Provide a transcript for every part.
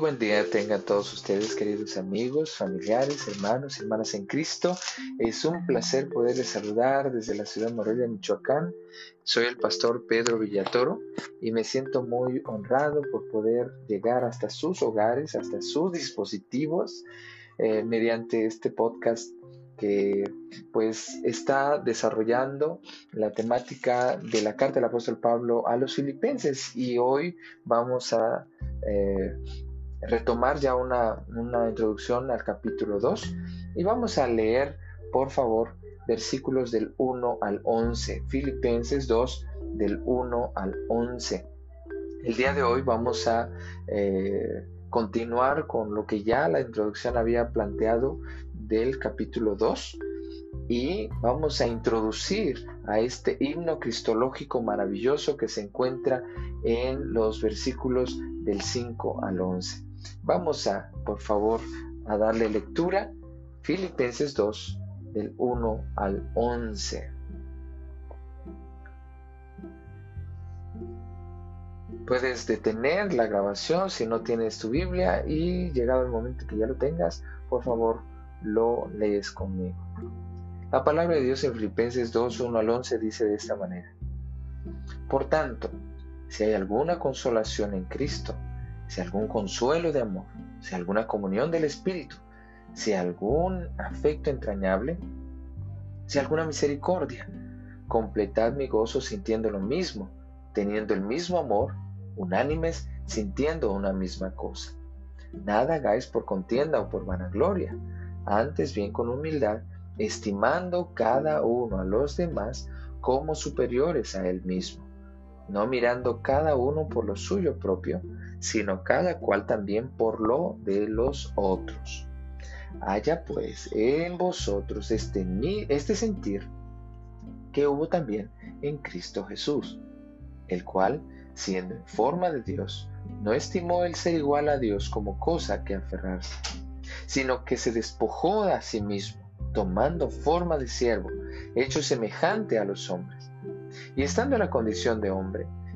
buen día tengan todos ustedes, queridos amigos, familiares, hermanos, hermanas en Cristo. Es un placer poderles saludar desde la ciudad de Morelia, Michoacán. Soy el pastor Pedro Villatoro y me siento muy honrado por poder llegar hasta sus hogares, hasta sus dispositivos, eh, mediante este podcast que pues está desarrollando la temática de la carta del apóstol Pablo a los filipenses y hoy vamos a eh, retomar ya una, introducción al capítulo 2 y vamos a leer, por favor, versículos del 1 al 11, Filipenses 2 del 1 al 11. El día de hoy vamos a eh, continuar con lo que ya la introducción había planteado del capítulo 2 y vamos a introducir a este himno cristológico maravilloso que se encuentra en los versículos del 5 al 11. Vamos a, por favor, a darle lectura. Filipenses 2, del 1 al 11. Puedes detener la grabación si no tienes tu Biblia y llegado el momento que ya lo tengas, por favor, lo lees conmigo. La palabra de Dios en Filipenses 2, 1 al 11 dice de esta manera. Por tanto, si hay alguna consolación en Cristo, si algún consuelo de amor, si alguna comunión del Espíritu, si algún afecto entrañable, si alguna misericordia, completad mi gozo sintiendo lo mismo, teniendo el mismo amor, unánimes, sintiendo una misma cosa. Nada hagáis por contienda o por vanagloria, antes bien con humildad, estimando cada uno a los demás como superiores a él mismo, no mirando cada uno por lo suyo propio, sino cada cual también por lo de los otros. Haya pues en vosotros este, este sentir que hubo también en Cristo Jesús, el cual, siendo en forma de Dios, no estimó el ser igual a Dios como cosa que aferrarse, sino que se despojó a sí mismo, tomando forma de siervo, hecho semejante a los hombres. Y estando en la condición de hombre,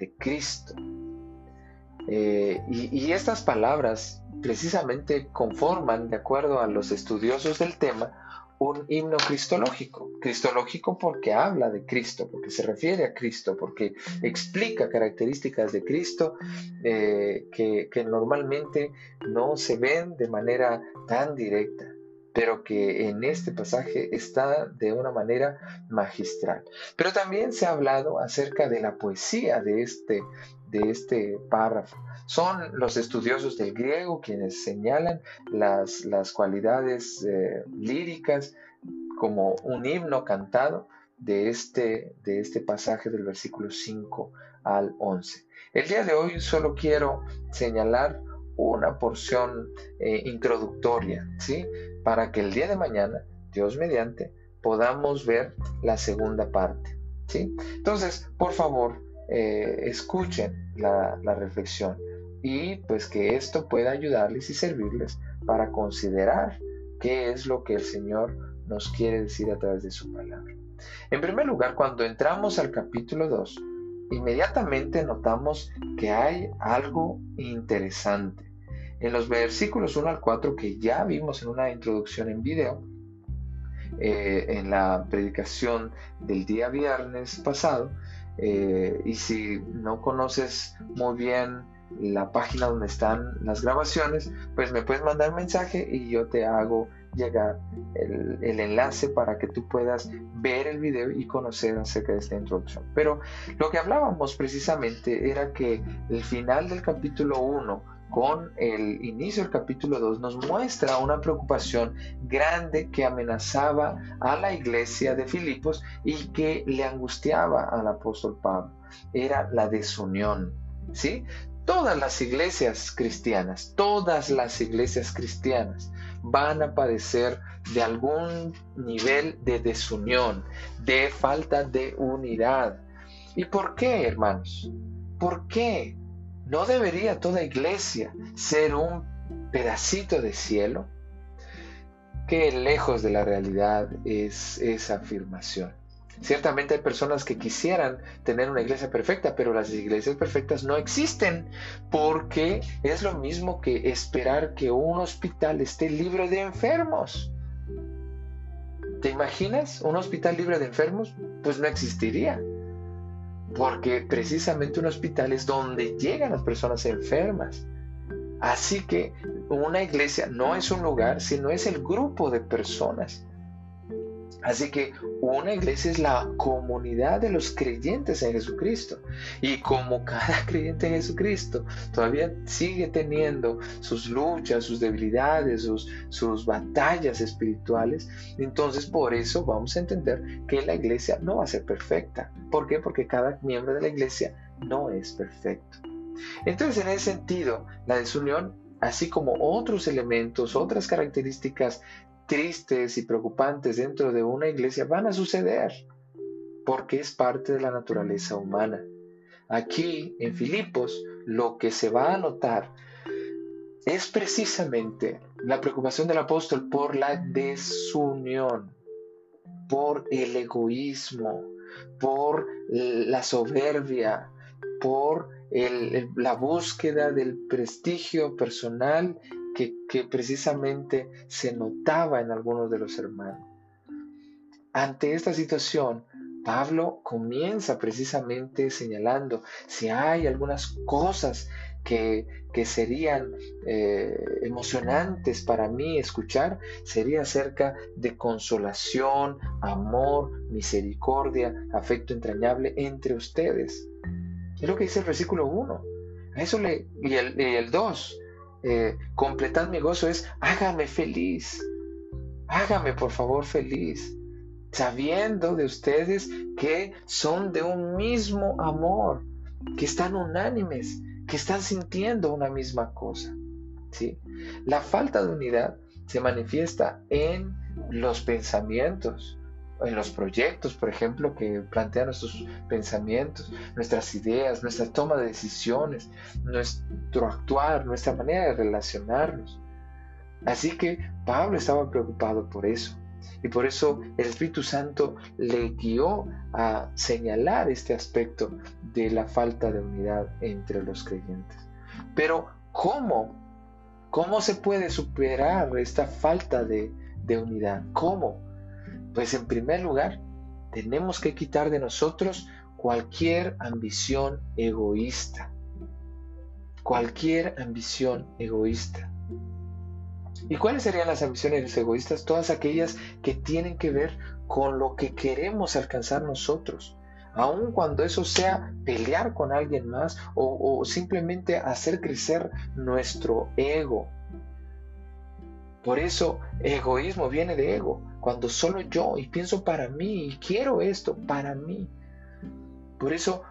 de Cristo. Eh, y, estas palabras precisamente conforman, de acuerdo a los estudiosos del tema, un himno cristológico. Cristológico porque habla de Cristo, porque se refiere a Cristo, porque explica características de Cristo eh, que, que normalmente no se ven de manera tan directa pero que en este pasaje está de una manera magistral. Pero también se ha hablado acerca de la poesía de este, de este párrafo. Son los estudiosos del griego quienes señalan las, las cualidades eh, líricas como un himno cantado de este, de este pasaje del versículo 5 al 11. El día de hoy solo quiero señalar una porción eh, introductoria, ¿sí? Para que el día de mañana, Dios mediante, podamos ver la segunda parte, ¿sí? Entonces, por favor, eh, escuchen la, reflexión y pues que esto pueda ayudarles y servirles para considerar qué es lo que el Señor nos quiere decir a través de su palabra. En primer lugar, cuando entramos al capítulo 2, inmediatamente notamos que hay algo interesante. En los versículos 1 al 4 que ya vimos en una introducción en video, eh, en la predicación del día viernes pasado, eh, y si no conoces muy bien la página donde están las grabaciones, pues me puedes mandar un mensaje y yo te hago llegar el, el, enlace para que tú puedas ver el video y conocer acerca de esta introducción. Pero lo que hablábamos precisamente era que el final del capítulo 1 con el inicio del capítulo 2 nos muestra una preocupación grande que amenazaba a la iglesia de Filipos y que le angustiaba al apóstol Pablo. Era la desunión. ¿Sí? todas las iglesias cristianas, todas las iglesias cristianas van a padecer de algún nivel de desunión, de falta de unidad. ¿Y por qué, hermanos? ¿Por qué? ¿No debería toda iglesia ser un pedacito de cielo? Qué lejos de la realidad es esa afirmación. Ciertamente hay personas que quisieran tener una iglesia perfecta, pero las iglesias perfectas no existen porque es lo mismo que esperar que un hospital esté libre de enfermos. ¿Te imaginas un hospital libre de enfermos? Pues no existiría. Porque precisamente un hospital es donde llegan las personas enfermas. Así que una iglesia no es un lugar, sino es el grupo de personas Así que una iglesia es la comunidad de los creyentes en Jesucristo. Y como cada creyente en Jesucristo todavía sigue teniendo sus luchas, sus debilidades, sus, sus batallas espirituales, entonces por eso vamos a entender que la iglesia no va a ser perfecta. ¿Por qué? Porque cada miembro de la iglesia no es perfecto. Entonces en ese sentido, la desunión así como otros elementos, otras características tristes y preocupantes dentro de una iglesia van a suceder porque es parte de la naturaleza humana. Aquí en Filipos lo que se va a notar es precisamente la preocupación del apóstol por la desunión, por el egoísmo, por la soberbia, por la búsqueda del prestigio personal que, precisamente se notaba en algunos de los hermanos. Ante esta situación, Pablo comienza precisamente señalando si hay algunas cosas que, serían eh, emocionantes para mí escuchar, sería acerca de consolación, amor, misericordia, afecto entrañable entre ustedes. Es lo que dice el versículo 1. eso le, y el 2. Eh, completar mi gozo es hágame feliz. Hágame por favor feliz. Sabiendo de ustedes que son de un mismo amor, que están unánimes, que están sintiendo una misma cosa. ¿sí? La falta de unidad se manifiesta en los pensamientos, en los proyectos, por ejemplo, que plantean nuestros pensamientos, nuestras ideas, nuestra toma de decisiones, nuestro actuar, nuestra manera de relacionarnos. Así que Pablo estaba preocupado por eso. Y por eso el Espíritu Santo le guió a señalar este aspecto de la falta de unidad entre los creyentes. Pero ¿cómo? ¿Cómo se puede superar esta falta de, de unidad? ¿Cómo? Pues en primer lugar, tenemos que quitar de nosotros cualquier ambición egoísta. Cualquier ambición egoísta. ¿Y cuáles serían las ambiciones egoístas? Todas aquellas que tienen que ver con lo que queremos alcanzar nosotros. Aun cuando eso sea pelear con alguien más o, o simplemente hacer crecer nuestro ego. Por eso egoísmo viene de ego cuando solo yo y pienso para mí y quiero esto para mí. Por eso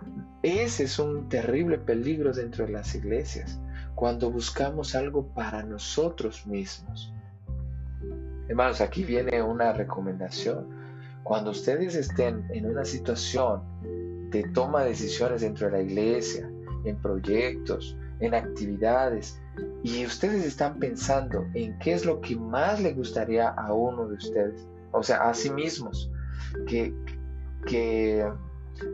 ese es un terrible peligro dentro de las iglesias, cuando buscamos algo para nosotros mismos. Hermanos, aquí viene una recomendación. Cuando ustedes estén en una situación de toma de decisiones dentro de la iglesia, en proyectos, en actividades, y ustedes están pensando en qué es lo que más le gustaría a uno de ustedes, o sea, a sí mismos, que, que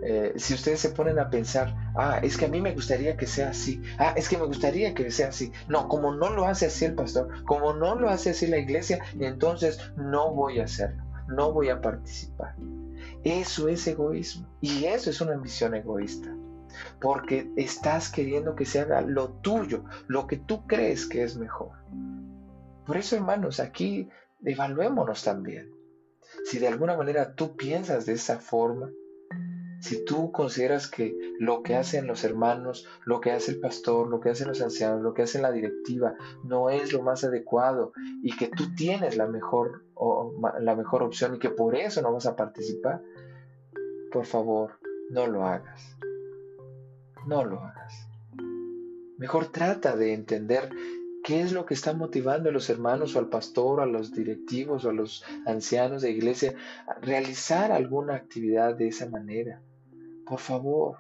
eh, si ustedes se ponen a pensar, ah, es que a mí me gustaría que sea así, ah, es que me gustaría que sea así, no, como no lo hace así el pastor, como no lo hace así la iglesia, entonces no voy a hacerlo, no voy a participar. Eso es egoísmo y eso es una ambición egoísta porque estás queriendo que se haga lo tuyo, lo que tú crees que es mejor. Por eso, hermanos, aquí evaluémonos también. Si de alguna manera tú piensas de esa forma, si tú consideras que lo que hacen los hermanos, lo que hace el pastor, lo que hacen los ancianos, lo que hace la directiva no es lo más adecuado y que tú tienes la mejor, la mejor opción y que por eso no vas a participar, por favor, no lo hagas no lo hagas. Mejor trata de entender qué es lo que está motivando a los hermanos o al pastor, a los directivos o a los ancianos de iglesia a realizar alguna actividad de esa manera. Por favor,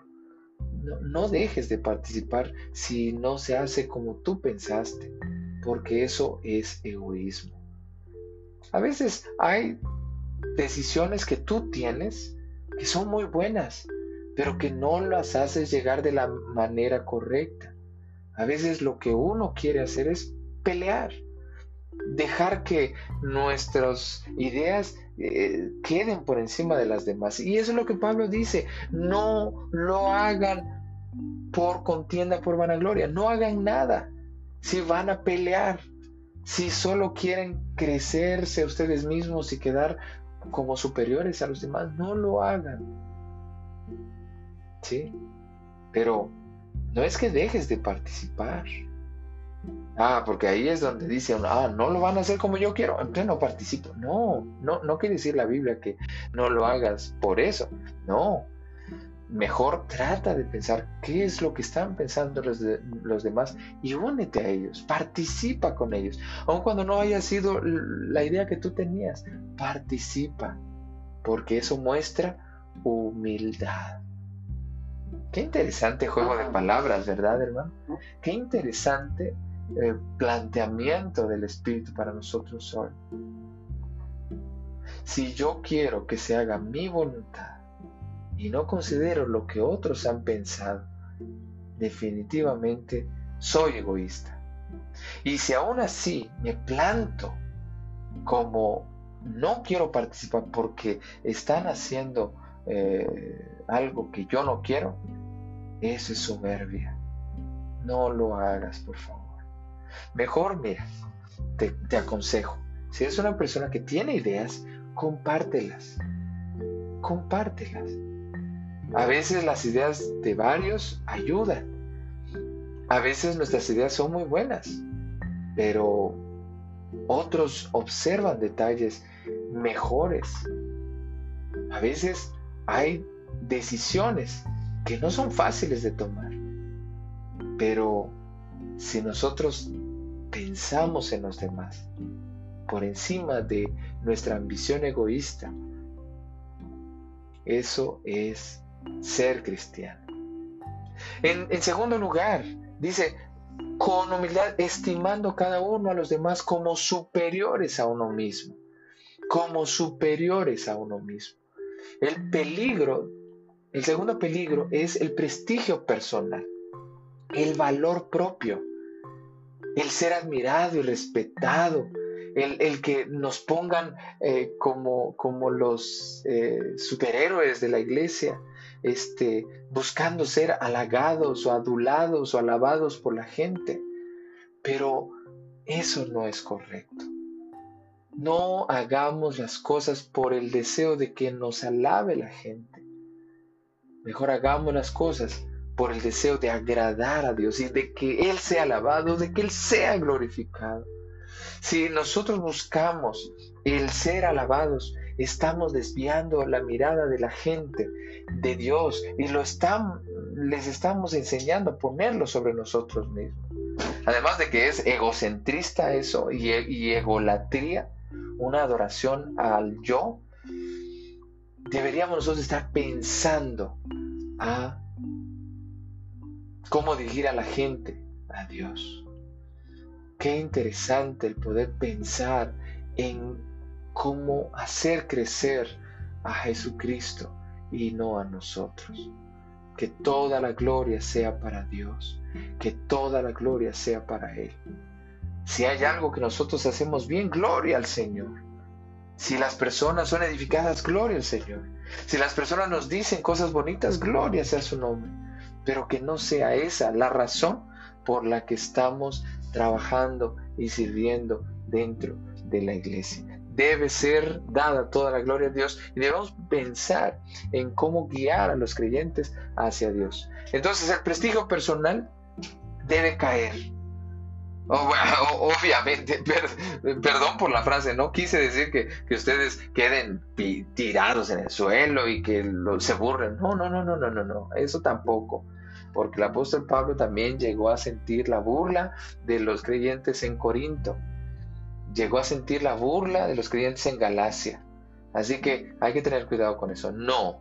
no, no, dejes de participar si no se hace como tú pensaste, porque eso es egoísmo. A veces hay decisiones que tú tienes que son muy buenas, pero que no las haces llegar de la manera correcta. A veces lo que uno quiere hacer es pelear, dejar que nuestras ideas eh, queden por encima de las demás. Y eso es lo que Pablo dice, no lo hagan por contienda, por vanagloria, no hagan nada. Si van a pelear, si solo quieren crecerse ustedes mismos y quedar como superiores a los demás, no lo hagan. ¿Sí? Pero no es que dejes de participar. Ah, porque ahí es donde dice ah, no lo van a hacer como yo quiero, entonces no participo. No, no, no quiere decir la Biblia que no lo hagas por eso. No, mejor trata de pensar qué es lo que están pensando los, los, demás y únete a ellos, participa con ellos. Aun cuando no haya sido la idea que tú tenías, participa, porque eso muestra humildad. Qué interesante juego de palabras, ¿verdad, hermano? Qué interesante eh, planteamiento del Espíritu para nosotros hoy. Si yo quiero que se haga mi voluntad, y no considero lo que otros han pensado, definitivamente soy egoísta. Y si aún así me planto como no quiero participar porque están haciendo eh, algo que yo no quiero, eso es soberbia. No lo hagas, por favor. Mejor, mira, te, te aconsejo, si eres una persona que tiene ideas, compártelas. Compártelas a veces las ideas de varios ayudan. A veces nuestras ideas son muy buenas, pero otros observan detalles mejores. A veces hay decisiones que no son fáciles de tomar, pero si nosotros pensamos en los demás por encima de nuestra ambición egoísta, eso es ser cristiano. En, segundo lugar, dice, con humildad, estimando cada uno a los demás como superiores a uno mismo, como superiores a uno mismo. El peligro, el segundo peligro es el prestigio personal, el valor propio, el ser admirado y respetado, el, que nos pongan eh, como, como los eh, superhéroes de la iglesia, este, buscando ser halagados o adulados o alabados por la gente. Pero eso no es correcto. No hagamos las cosas por el deseo de que nos alabe la gente. Mejor hagamos las cosas por el deseo de agradar a Dios y de que Él sea alabado, de que Él sea glorificado. Si nosotros buscamos el ser alabados, estamos desviando la mirada de la gente de Dios y lo están, les estamos enseñando a ponerlo sobre nosotros mismos. Además de que es egocentrista eso y, y egolatría, una adoración al yo, deberíamos nosotros estar pensando a cómo dirigir a la gente a Dios. Qué interesante el poder pensar en cómo hacer crecer a Jesucristo y no a nosotros. Que toda la gloria sea para Dios, que toda la gloria sea para Él. Si hay algo que nosotros hacemos bien, gloria al Señor. Si las personas son edificadas, gloria al Señor. Si las personas nos dicen cosas bonitas, gloria sea su nombre. Pero que no sea esa la razón por la que estamos trabajando y sirviendo dentro de la iglesia debe ser dada toda la gloria a Dios y debemos pensar en cómo guiar a los creyentes hacia Dios. Entonces el prestigio personal debe caer. obviamente, perdón por la frase, no quise decir que, ustedes queden tirados en el suelo y que se burren. No, no, no, no, no, no, no, eso tampoco. porque el apóstol Pablo también llegó a sentir la burla de los creyentes en Corinto, llegó a sentir la burla de los creyentes en Galacia. Así que hay que tener cuidado con eso. No.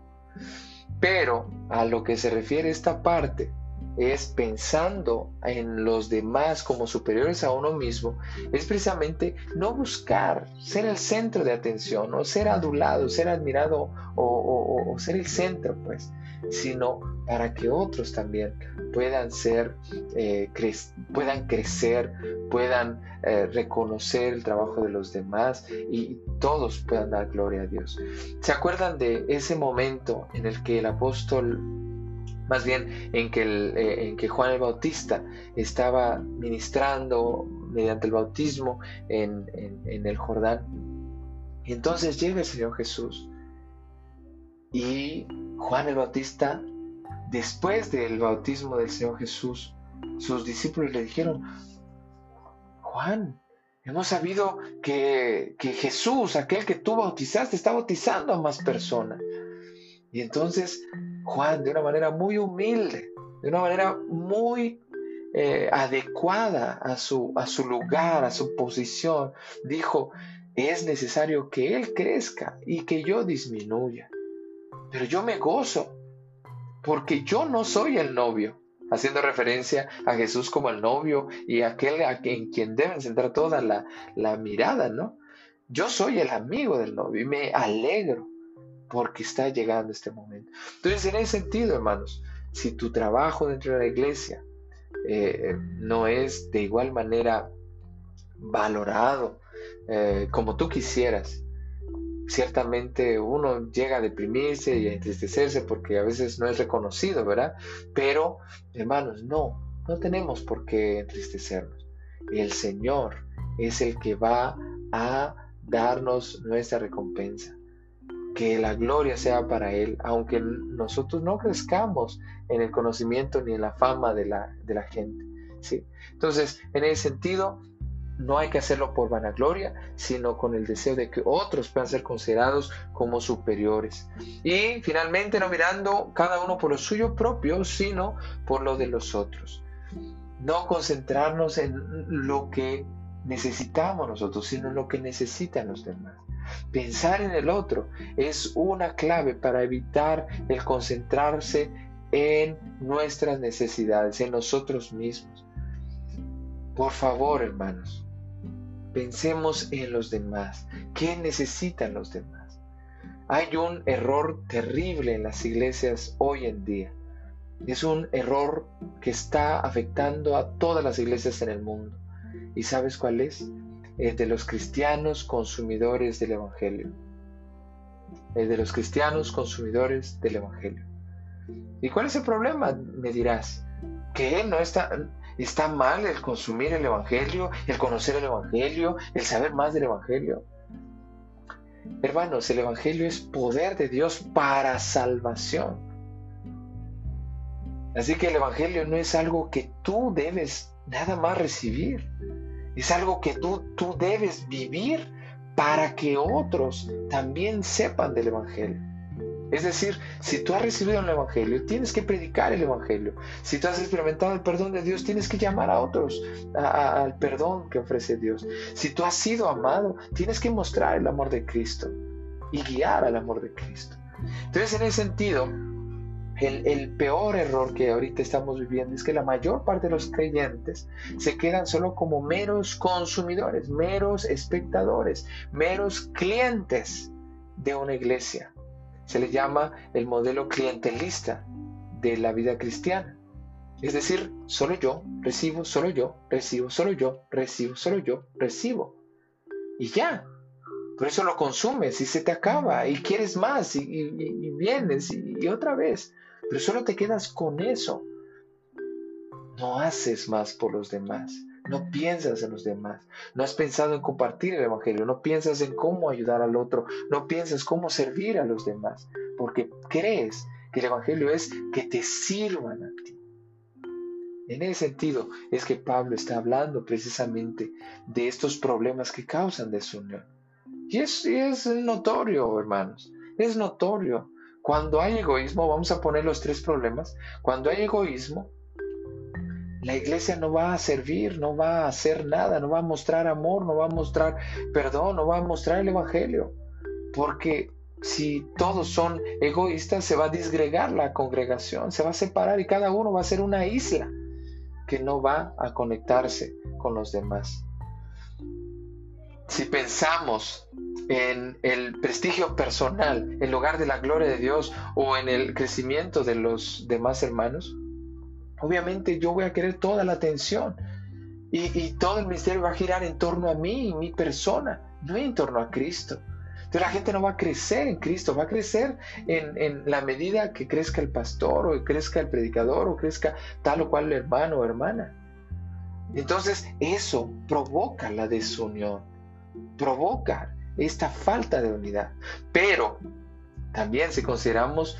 Pero a lo que se refiere esta parte es pensando en los demás como superiores a uno mismo, es precisamente no buscar ser el centro de atención, o ser adulado, ser admirado o, ser el centro, pues, sino para que otros también puedan ser, eh, puedan crecer, puedan eh, reconocer el trabajo de los demás y todos puedan dar gloria a Dios. ¿Se acuerdan de ese momento en el que el apóstol más bien en que, eh, en que Juan el Bautista estaba ministrando mediante el bautismo en, el Jordán. Y entonces llega el Señor Jesús y Juan el Bautista, después del bautismo del Señor Jesús, sus discípulos le dijeron, Juan, hemos sabido que, que Jesús, aquel que tú bautizaste, está bautizando a más personas. Y entonces Juan, de una manera muy humilde, de una manera muy eh, adecuada a su, a su lugar, a su posición, dijo, es necesario que Él crezca y que yo disminuya. Pero yo me gozo, porque yo no soy el novio, haciendo referencia a Jesús como el novio y aquel en quien deben centrar toda la, la mirada, ¿no? Yo soy el amigo del novio y me alegro porque está llegando este momento. Entonces, en ese sentido, hermanos, si tu trabajo dentro de la iglesia eh, no es de igual manera valorado eh, como tú quisieras, ciertamente uno llega a deprimirse y a entristecerse porque a veces no es reconocido, ¿verdad? Pero, hermanos, no, no tenemos por qué entristecernos. El Señor es el que va a darnos nuestra recompensa que la gloria sea para Él, aunque nosotros no crezcamos en el conocimiento ni en la fama de la, de la gente. ¿sí? Entonces, en ese sentido, no hay que hacerlo por vanagloria, sino con el deseo de que otros puedan ser considerados como superiores. Y finalmente, no mirando cada uno por lo suyo propio, sino por lo de los otros. No concentrarnos en lo que necesitamos nosotros, sino en lo que necesitan los demás. Pensar en el otro es una clave para evitar el concentrarse en nuestras necesidades, en nosotros mismos. Por favor, hermanos, pensemos en los demás. ¿Qué necesitan los demás? Hay un error terrible en las iglesias hoy en día. Es un error que está afectando a todas las iglesias en el mundo. ¿Y sabes cuál es? El de los cristianos consumidores del Evangelio. El de los cristianos consumidores del Evangelio. ¿Y cuál es el problema? Me dirás. Que no está, está mal el consumir el Evangelio, el conocer el Evangelio, el saber más del Evangelio. Hermanos, el Evangelio es poder de Dios para salvación. Así que el Evangelio no es algo que tú debes nada más recibir. Es algo que tú, tú debes vivir para que otros también sepan del Evangelio. Es decir, si tú has recibido el Evangelio, tienes que predicar el Evangelio. Si tú has experimentado el perdón de Dios, tienes que llamar a otros al perdón que ofrece Dios. Si tú has sido amado, tienes que mostrar el amor de Cristo y guiar al amor de Cristo. Entonces, en ese sentido, el, peor error que ahorita estamos viviendo es que la mayor parte de los creyentes se quedan solo como meros consumidores, meros espectadores, meros clientes de una iglesia. Se le llama el modelo clientelista de la vida cristiana. Es decir, solo yo recibo, solo yo recibo, solo yo recibo, solo yo recibo. Y ya. Por eso lo consumes y se te acaba y quieres más y, vienes y otra vez pero solo te quedas con eso. No haces más por los demás. No piensas en los demás. No has pensado en compartir el Evangelio. No piensas en cómo ayudar al otro. No piensas cómo servir a los demás. Porque crees que el Evangelio es que te sirvan a ti. En ese sentido es que Pablo está hablando precisamente de estos problemas que causan desunión. Y es, es notorio, hermanos. Es notorio cuando hay egoísmo, vamos a poner los tres problemas, cuando hay egoísmo, la iglesia no va a servir, no va a hacer nada, no va a mostrar amor, no va a mostrar perdón, no va a mostrar el Evangelio. Porque si todos son egoístas, se va a disgregar la congregación, se va a separar y cada uno va a ser una isla que no va a conectarse con los demás. Si pensamos en el prestigio personal en lugar de la gloria de Dios o en el crecimiento de los demás hermanos, obviamente yo voy a querer toda la atención y, todo el ministerio va a girar en torno a mí y mi persona, no en torno a Cristo. Entonces la gente no va a crecer en Cristo, va a crecer en, en, la medida que crezca el pastor o crezca el predicador o crezca tal o cual hermano o hermana. Entonces eso provoca la desunión, provoca esta falta de unidad. Pero también si consideramos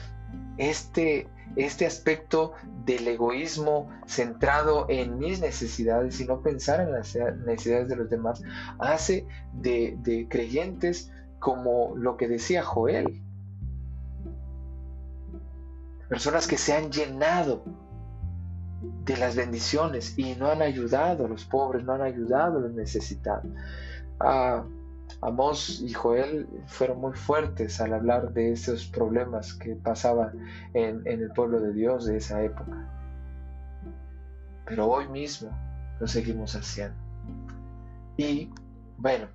este, este aspecto del egoísmo centrado en mis necesidades y no pensar en las necesidades de los demás, hace de, de creyentes como lo que decía Joel. Personas que se han llenado de las bendiciones y no han ayudado a los pobres, no han ayudado a los necesitados. Ah, Amós y Joel fueron muy fuertes al hablar de esos problemas que pasaban en, el pueblo de Dios de esa época. Pero hoy mismo lo seguimos haciendo. Y bueno,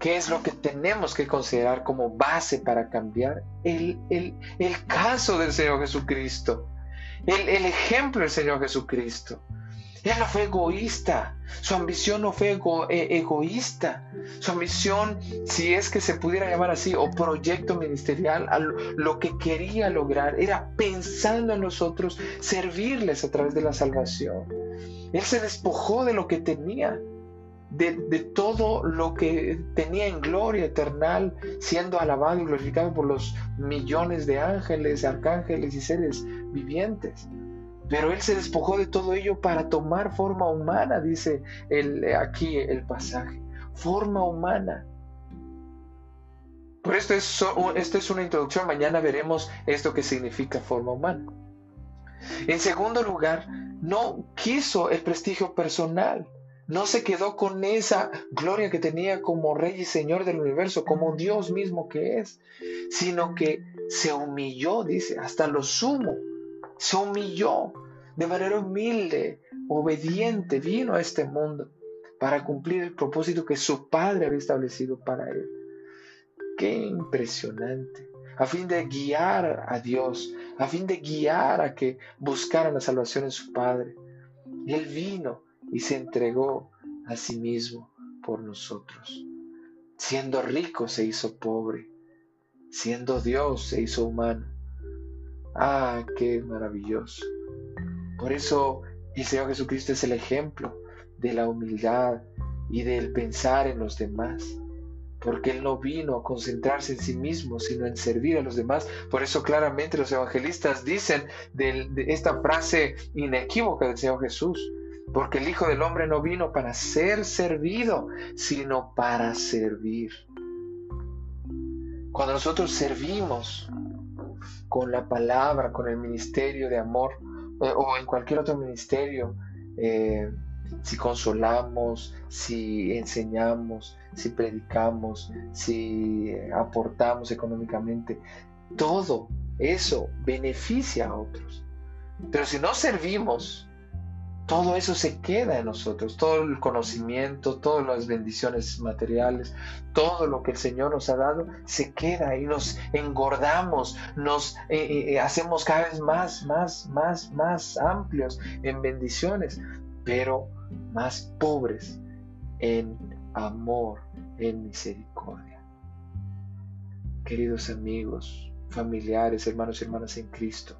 ¿qué es lo que tenemos que considerar como base para cambiar? El, el, caso del Señor Jesucristo, el, el ejemplo del Señor Jesucristo. Él no fue egoísta, su ambición no fue eh, egoísta, su ambición, si es que se pudiera llamar así, o proyecto ministerial, lo que quería lograr era pensando en nosotros, servirles a través de la salvación. Él se despojó de lo que tenía, de, de, todo lo que tenía en gloria eternal, siendo alabado y glorificado por los millones de ángeles, arcángeles y seres vivientes. Pero él se despojó de todo ello para tomar forma humana, dice aquí el pasaje. Forma humana. Por esto es, esto es una introducción. Mañana veremos esto que significa forma humana. En segundo lugar, no quiso el prestigio personal. No se quedó con esa gloria que tenía como rey y señor del universo, como Dios mismo que es, sino que se humilló, dice, hasta lo sumo se humilló de manera humilde, obediente, vino a este mundo para cumplir el propósito que su Padre había establecido para él. Qué impresionante. A fin de guiar a Dios, a fin de guiar a que buscaran la salvación en su Padre. Él vino y se entregó a sí mismo por nosotros. Siendo rico se hizo pobre, siendo Dios se hizo humano Ah, qué maravilloso. Por eso el Señor Jesucristo es el ejemplo de la humildad y del pensar en los demás. Porque Él no vino a concentrarse en sí mismo, sino en servir a los demás. Por eso claramente los evangelistas dicen de, esta frase inequívoca del Señor Jesús. Porque el Hijo del Hombre no vino para ser servido, sino para servir. Cuando nosotros servimos, con la palabra, con el ministerio de amor eh, o en cualquier otro ministerio, eh, si consolamos, si enseñamos, si predicamos, si aportamos económicamente, todo eso beneficia a otros. Pero si no servimos, todo eso se queda en nosotros, todo el conocimiento, todas las bendiciones materiales, todo lo que el Señor nos ha dado, se queda y nos engordamos, nos eh, eh, eh, hacemos cada vez más, más, más, más amplios en bendiciones, pero más pobres en amor, en misericordia. Queridos amigos, familiares, hermanos y hermanas en Cristo,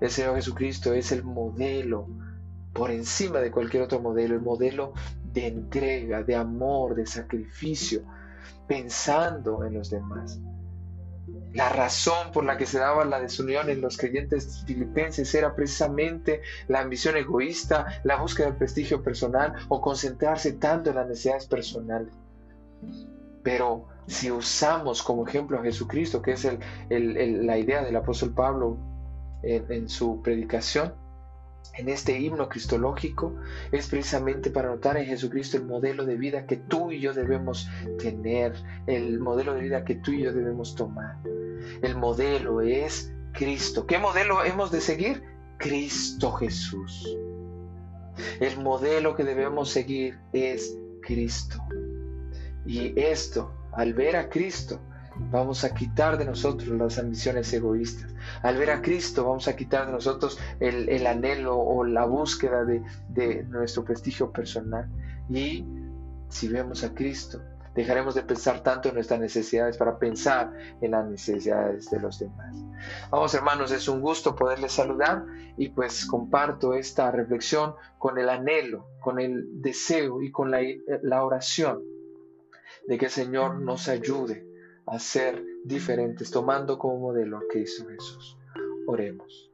el Señor Jesucristo es el modelo por encima de cualquier otro modelo, el modelo de entrega, de amor, de sacrificio, pensando en los demás. La razón por la que se daba la desunión en los creyentes filipenses era precisamente la ambición egoísta, la búsqueda del prestigio personal o concentrarse tanto en las necesidades personales. Pero si usamos como ejemplo a Jesucristo, que es la idea del apóstol Pablo en, su predicación, en este himno cristológico, es precisamente para notar en Jesucristo el modelo de vida que tú y yo debemos tener, el modelo de vida que tú y yo debemos tomar. El modelo es Cristo. ¿Qué modelo hemos de seguir? Cristo Jesús. El modelo que debemos seguir es Cristo. Y esto, al ver a Cristo, vamos a quitar de nosotros las ambiciones egoístas. Al ver a Cristo vamos a quitar de nosotros el, anhelo o la búsqueda de, de nuestro prestigio personal. Y si vemos a Cristo, dejaremos de pensar tanto en nuestras necesidades para pensar en las necesidades de los demás. Vamos hermanos, es un gusto poderles saludar y pues comparto esta reflexión con el anhelo, con el deseo y con la, la oración de que el Señor nos ayude a ser diferentes, tomando como modelo a Cristo Jesús. Oremos.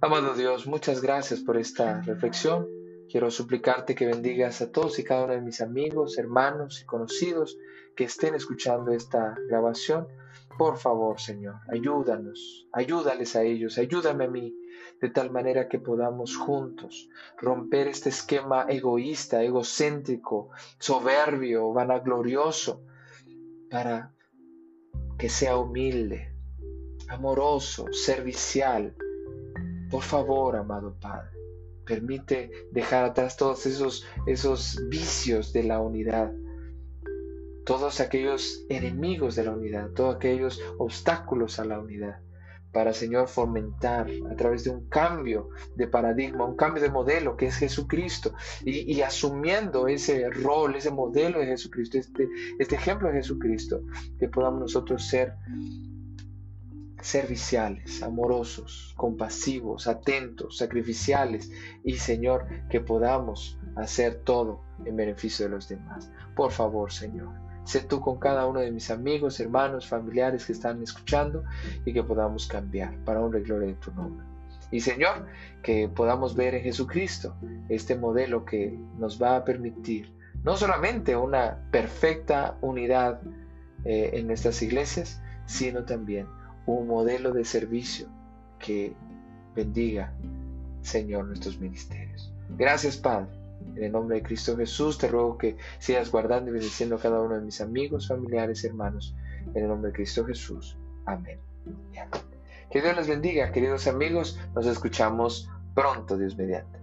Amado Dios, muchas gracias por esta reflexión. Quiero suplicarte que bendigas a todos y cada uno de mis amigos, hermanos y conocidos que estén escuchando esta grabación. Por favor, Señor, ayúdanos, ayúdales a ellos, ayúdame a mí, de tal manera que podamos juntos romper este esquema egoísta, egocéntrico, soberbio, vanaglorioso, para que sea humilde, amoroso, servicial. Por favor, amado Padre, permite dejar atrás todos esos, esos vicios de la unidad, todos aquellos enemigos de la unidad, todos aquellos obstáculos a la unidad para, Señor, fomentar a través de un cambio de paradigma, un cambio de modelo que es Jesucristo, y, asumiendo ese rol, ese modelo de Jesucristo, este, este ejemplo de Jesucristo, que podamos nosotros ser serviciales, amorosos, compasivos, atentos, sacrificiales y Señor, que podamos hacer todo en beneficio de los demás. Por favor, Señor. Sé tú con cada uno de mis amigos, hermanos, familiares que están escuchando y que podamos cambiar para honra y gloria de tu nombre. Y Señor, que podamos ver en Jesucristo este modelo que nos va a permitir no solamente una perfecta unidad eh, en nuestras iglesias, sino también un modelo de servicio que bendiga, Señor, nuestros ministerios. Gracias, Padre en el nombre de Cristo Jesús te ruego que sigas guardando y bendiciendo a cada uno de mis amigos, familiares, hermanos. En el nombre de Cristo Jesús. Amén. Que Dios les bendiga, queridos amigos. Nos escuchamos pronto, Dios mediante.